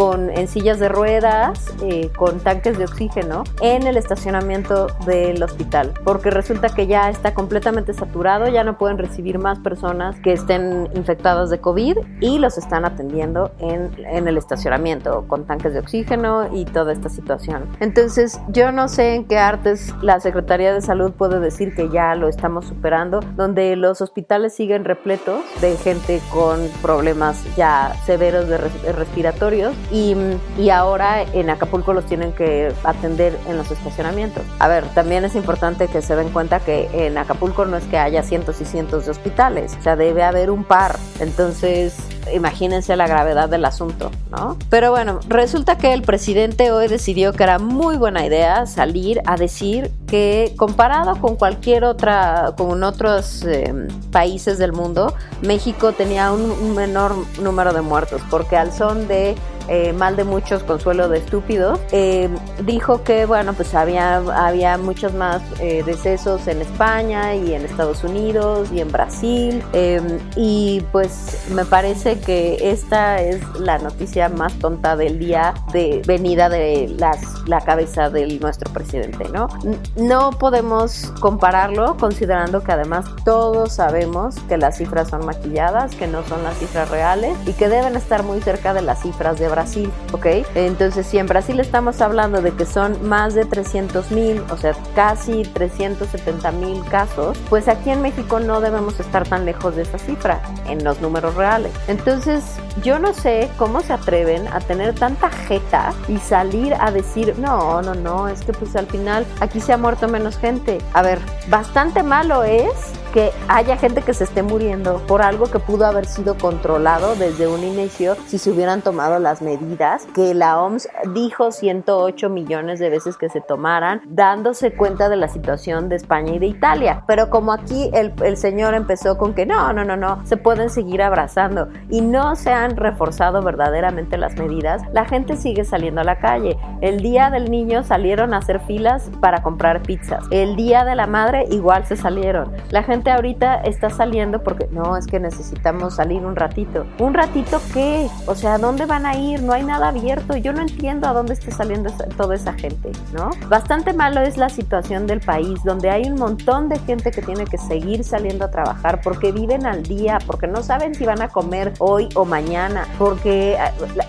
con, en sillas de ruedas, eh, con tanques de oxígeno en el estacionamiento del hospital, porque resulta que ya está completamente saturado, ya no pueden recibir más personas que estén infectadas de COVID y los están atendiendo en, en el estacionamiento con tanques de oxígeno y toda esta situación. Entonces, yo no sé en qué artes la Secretaría de Salud puede decir que ya lo estamos superando, donde los hospitales siguen repletos de gente con problemas ya severos de respiratorios y, ahora en Acapulco los tienen que atender en los estacionamientos. A ver, también es importante que se den cuenta que en Acapulco no es que haya cientos y cientos de hospitales, o sea, debe haber un par. Entonces, imagínense la gravedad del asunto, ¿no? Pero bueno, resulta que el presidente hoy decidió que era muy buena idea salir a decir que comparado con cualquier otra, con otros em, países del mundo, México tenía un menor número de muertos, porque al son de eh, mal de muchos, consuelo de estúpidos, eh, dijo que, bueno, pues había, había muchos más eh, decesos en España y en Estados Unidos y en Brasil. Em, y pues me parece que esta es la noticia más tonta del día de venida de las, la cabeza de nuestro presidente, ¿no? No podemos compararlo considerando que además todos sabemos que las cifras son maquilladas, que no son las cifras reales y que deben estar muy cerca de las cifras de Brasil Brasil, ¿ok? Entonces, si en Brasil estamos hablando de que son más de 300 mil, o sea, casi 370 mil casos, pues aquí en México no debemos estar tan lejos de esa cifra en los números reales. Entonces, yo no sé cómo se atreven a tener tanta jeta y salir a decir, no, no, no, es que pues al final aquí se ha muerto menos gente. A ver, bastante malo es que haya gente que se esté muriendo por algo que pudo haber sido controlado desde un inicio si se hubieran tomado las medidas que la OMS dijo 108 millones de veces que se tomaran, dándose cuenta de la situación de España y de Italia. Pero como aquí el, el señor empezó con que no, no, no, no, se pueden seguir abrazando y no se han reforzado verdaderamente las medidas, la gente sigue saliendo a la calle. El día del niño salieron a hacer filas para comprar pizzas. El día de la madre igual se salieron. La gente ahorita está saliendo porque no, es que necesitamos salir un ratito. ¿Un ratito qué? O sea, ¿a dónde van a ir? No hay nada abierto. Yo no entiendo a dónde está saliendo toda esa gente, ¿no? Bastante malo es la situación del país, donde hay un montón de gente que tiene que seguir saliendo a trabajar porque viven al día, porque no saben si van a comer hoy o mañana, porque,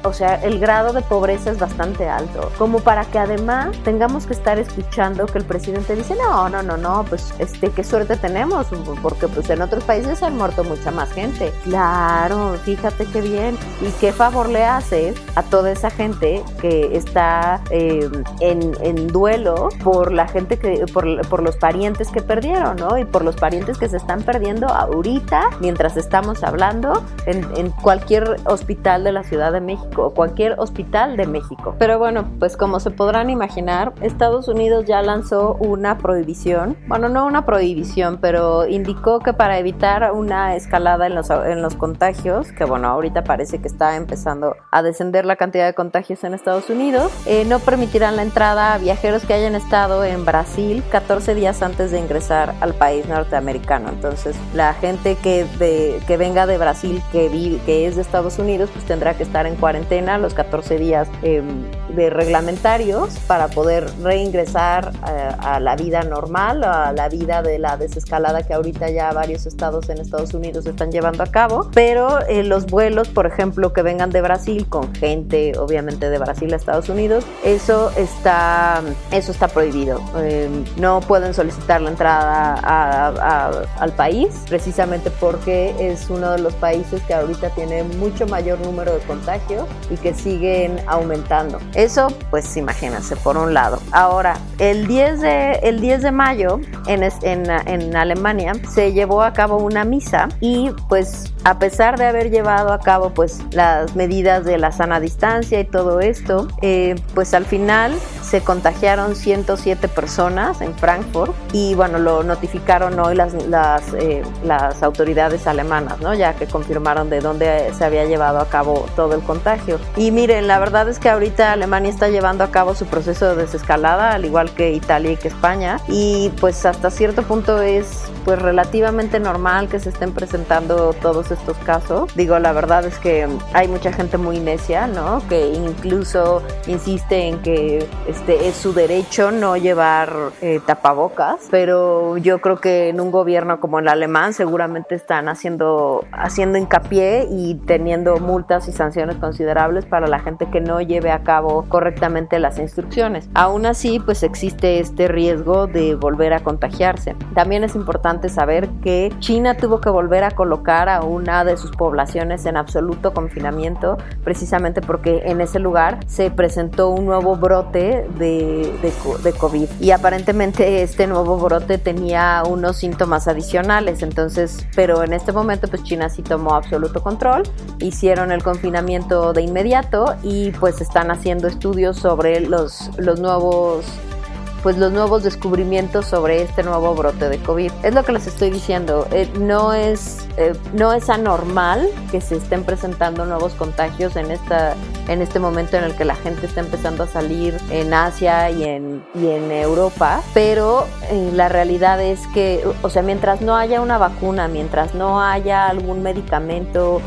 o sea, el grado de pobreza es bastante alto. Como para que además tengamos que estar escuchando que el presidente dice, no, no, no, no, pues, este, qué suerte tenemos porque pues en otros países se han muerto mucha más gente. Claro, fíjate qué bien. ¿Y qué favor le hace a toda esa gente que está eh, en, en, duelo por la gente que, por, por, los parientes que perdieron, ¿no? Y por los parientes que se están perdiendo ahorita, mientras estamos hablando, en, en cualquier hospital de la Ciudad de México o cualquier hospital de México. Pero bueno, pues como se podrán imaginar, Estados Unidos ya lanzó una prohibición, bueno, no una prohibición, pero indicó que para evitar una escalada en los, en los contagios, que bueno, ahorita parece que está empezando a descender la cantidad de contagios en Estados Unidos, eh, no permitirán la entrada a viajeros que hayan estado en Brasil 14 días antes de ingresar al país norteamericano. Entonces, la gente que, de, que venga de Brasil, que, vive, que es de Estados Unidos, pues tendrá que estar en cuarentena los 14 días eh, de reglamentarios para poder reingresar a, a la vida normal, a la vida de la desescalada que ahorita ya varios estados en Estados Unidos están llevando a cabo. Pero eh, los vuelos, por ejemplo, que vengan de Brasil con gente, obviamente de Brasil a Estados Unidos, eso está, eso está prohibido. Eh, no pueden solicitar la entrada al país precisamente porque es uno de los países que ahorita tiene mucho mayor número de contagios y que siguen aumentando. Eso, pues imagínense, por un lado. Ahora, el 10 de, el 10 de mayo en, en, en Alemania se llevó a cabo una misa y pues a pesar de haber llevado a cabo pues las medidas de la sana distancia y todo esto, eh, pues al final se contagiaron 107 personas en Frankfurt y bueno, lo notificaron hoy las, las, eh, las autoridades alemanas, ¿no? Ya que confirmaron de dónde se había llevado a cabo todo el contagio. Y miren, la verdad es que ahorita Alemania está llevando a cabo su proceso de desescalada, al igual que Italia y que España, y pues hasta cierto punto es pues relativamente normal que se estén presentando todos estos casos. Digo, la verdad es que hay mucha gente muy necia, ¿no? Que incluso insiste en que este es su derecho no llevar eh, tapabocas, pero yo creo que en un gobierno como el alemán seguramente están haciendo haciendo hincapié y teniendo multas y sanciones considerables para la gente que no lleve a cabo correctamente las instrucciones. Aún así, pues existe este riesgo de volver a contagiarse. También es importante saber que China tuvo que volver a colocar a una de sus poblaciones en absoluto confinamiento, precisamente porque en ese lugar se presentó un nuevo brote de, de, de COVID. Y aparentemente este nuevo brote tenía unos síntomas adicionales. Entonces, pero en este momento, pues China sí tomó absoluto control, hicieron el confinamiento de inmediato y pues están haciendo estudios sobre los, los nuevos pues los nuevos descubrimientos sobre este nuevo brote de COVID. Es lo que les estoy diciendo, eh, no, es, eh, no es anormal que se estén presentando nuevos contagios en, esta, en este momento en el que la gente está empezando a salir en Asia y en, y en Europa, pero eh, la realidad es que, o sea, mientras no haya una vacuna, mientras no haya algún medicamento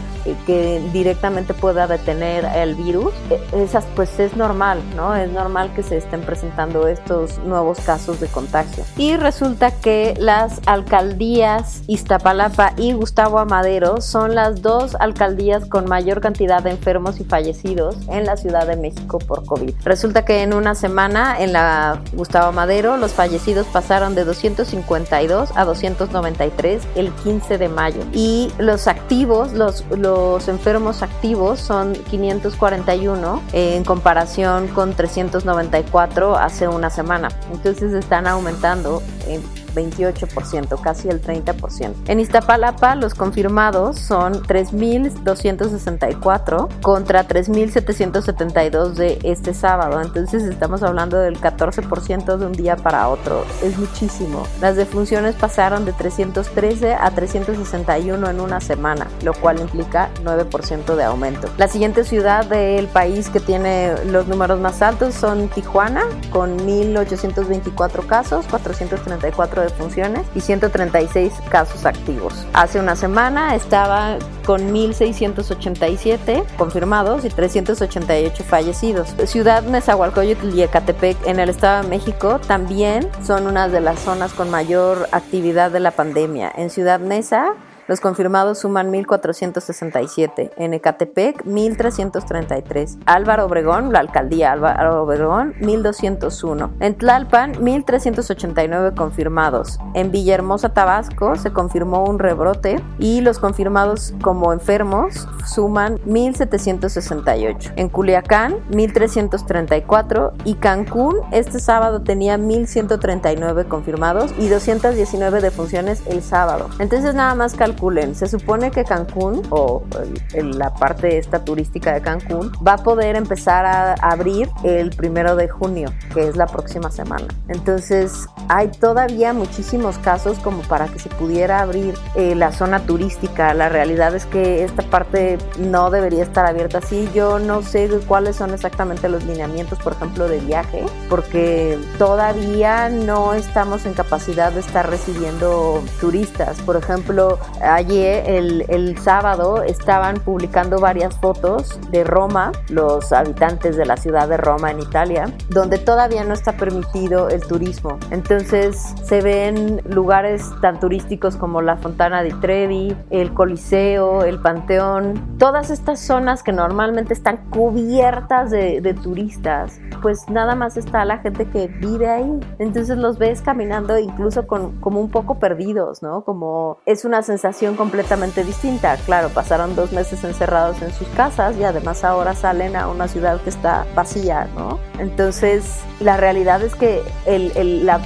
que directamente pueda detener el virus, esas pues es normal, ¿no? Es normal que se estén presentando estos nuevos casos de contagio. Y resulta que las alcaldías Iztapalapa y Gustavo Amadero son las dos alcaldías con mayor cantidad de enfermos y fallecidos en la Ciudad de México por COVID. Resulta que en una semana en la Gustavo Amadero los fallecidos pasaron de 252 a 293 el 15 de mayo y los activos, los, los enfermos activos son 541 en comparación con 394 hace una semana. Entonces están aumentando en 28%, casi el 30%. En Iztapalapa los confirmados son 3.264 contra 3.772 de este sábado. Entonces estamos hablando del 14% de un día para otro. Es muchísimo. Las defunciones pasaron de 313 a 361 en una semana, lo cual implica 9% de aumento. La siguiente ciudad del país que tiene los números más altos son Tijuana con 1.824 casos, 434 de funciones y 136 casos activos. Hace una semana estaba con 1.687 confirmados y 388 fallecidos. Ciudad Nezahualcóyotl y Ecatepec en el Estado de México también son una de las zonas con mayor actividad de la pandemia. En Ciudad Neza los confirmados suman 1.467. En Ecatepec, 1.333. Álvaro Obregón, la alcaldía Álvaro Obregón, 1.201. En Tlalpan, 1.389 confirmados. En Villahermosa, Tabasco, se confirmó un rebrote y los confirmados como enfermos suman 1.768. En Culiacán, 1.334 y Cancún este sábado tenía 1.139 confirmados y 219 defunciones el sábado. Entonces nada más se supone que Cancún o la parte esta turística de Cancún va a poder empezar a abrir el primero de junio, que es la próxima semana. Entonces hay todavía muchísimos casos como para que se pudiera abrir eh, la zona turística. La realidad es que esta parte no debería estar abierta así. Yo no sé cuáles son exactamente los lineamientos, por ejemplo, de viaje, porque todavía no estamos en capacidad de estar recibiendo turistas. Por ejemplo, ayer, el, el sábado, estaban publicando varias fotos de Roma, los habitantes de la ciudad de Roma en Italia, donde todavía no está permitido el turismo. Entonces se ven lugares tan turísticos como la Fontana di Trevi, el Coliseo, el Panteón, todas estas zonas que normalmente están cubiertas de, de turistas, pues nada más está la gente que vive ahí. Entonces los ves caminando incluso con, como un poco perdidos, ¿no? Como es una sensación completamente distinta. Claro, pasaron dos meses encerrados en sus casas y además ahora salen a una ciudad que está vacía, ¿no? Entonces la realidad es que el, el, la,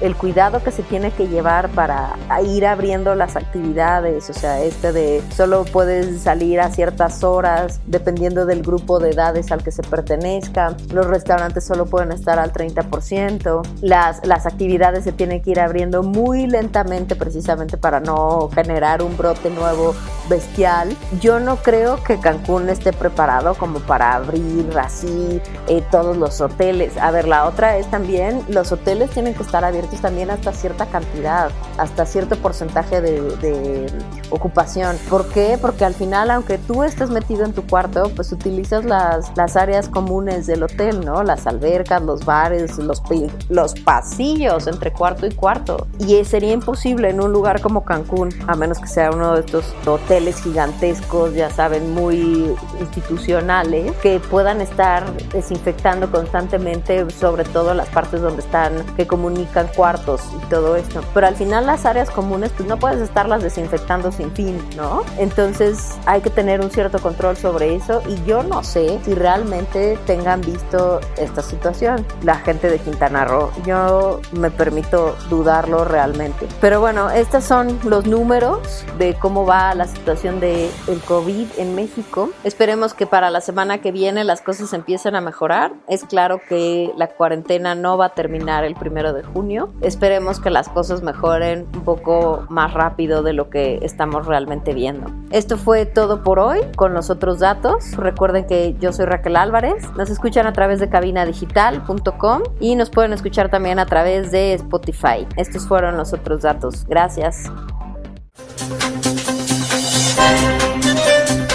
el cuidado que se tiene que llevar para ir abriendo las actividades, o sea, este de solo puedes salir a ciertas horas dependiendo del grupo de edades al que se pertenezca, los restaurantes solo pueden estar al 30%, las, las actividades se tienen que ir abriendo muy lentamente precisamente para no generar un brote nuevo bestial. Yo no creo que Cancún esté preparado como para abrir así eh, todos los hoteles. A ver, la otra es también, los hoteles tienen que estar abiertos también hasta cierta cantidad, hasta cierto porcentaje de, de ocupación. ¿Por qué? Porque al final, aunque tú estés metido en tu cuarto, pues utilizas las, las áreas comunes del hotel, ¿no? Las albercas, los bares, los, los pasillos entre cuarto y cuarto. Y sería imposible en un lugar como Cancún, a menos que sea uno de estos hoteles gigantescos, ya saben, muy institucionales, que puedan estar desinfectando constantemente, sobre todo las partes donde están, que comunican cuartos y todo esto. Pero al final las áreas comunes, pues no puedes estarlas desinfectando sin fin, ¿no? Entonces hay que tener un cierto control sobre eso y yo no sé si realmente tengan visto esta situación, la gente de Quintana Roo. Yo me permito dudarlo realmente. Pero bueno, estos son los números de cómo va la situación del el COVID en México. Esperemos que para la semana que viene las cosas empiecen a mejorar. Es claro que la cuarentena no va a terminar el de junio. Esperemos que las cosas mejoren un poco más rápido de lo que estamos realmente viendo. Esto fue todo por hoy con los otros datos. Recuerden que yo soy Raquel Álvarez. Nos escuchan a través de cabinadigital.com y nos pueden escuchar también a través de Spotify. Estos fueron los otros datos. Gracias.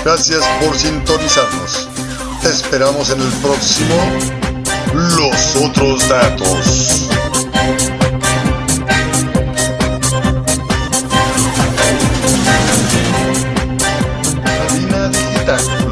Gracias por sintonizarnos. Te esperamos en el próximo Los otros datos.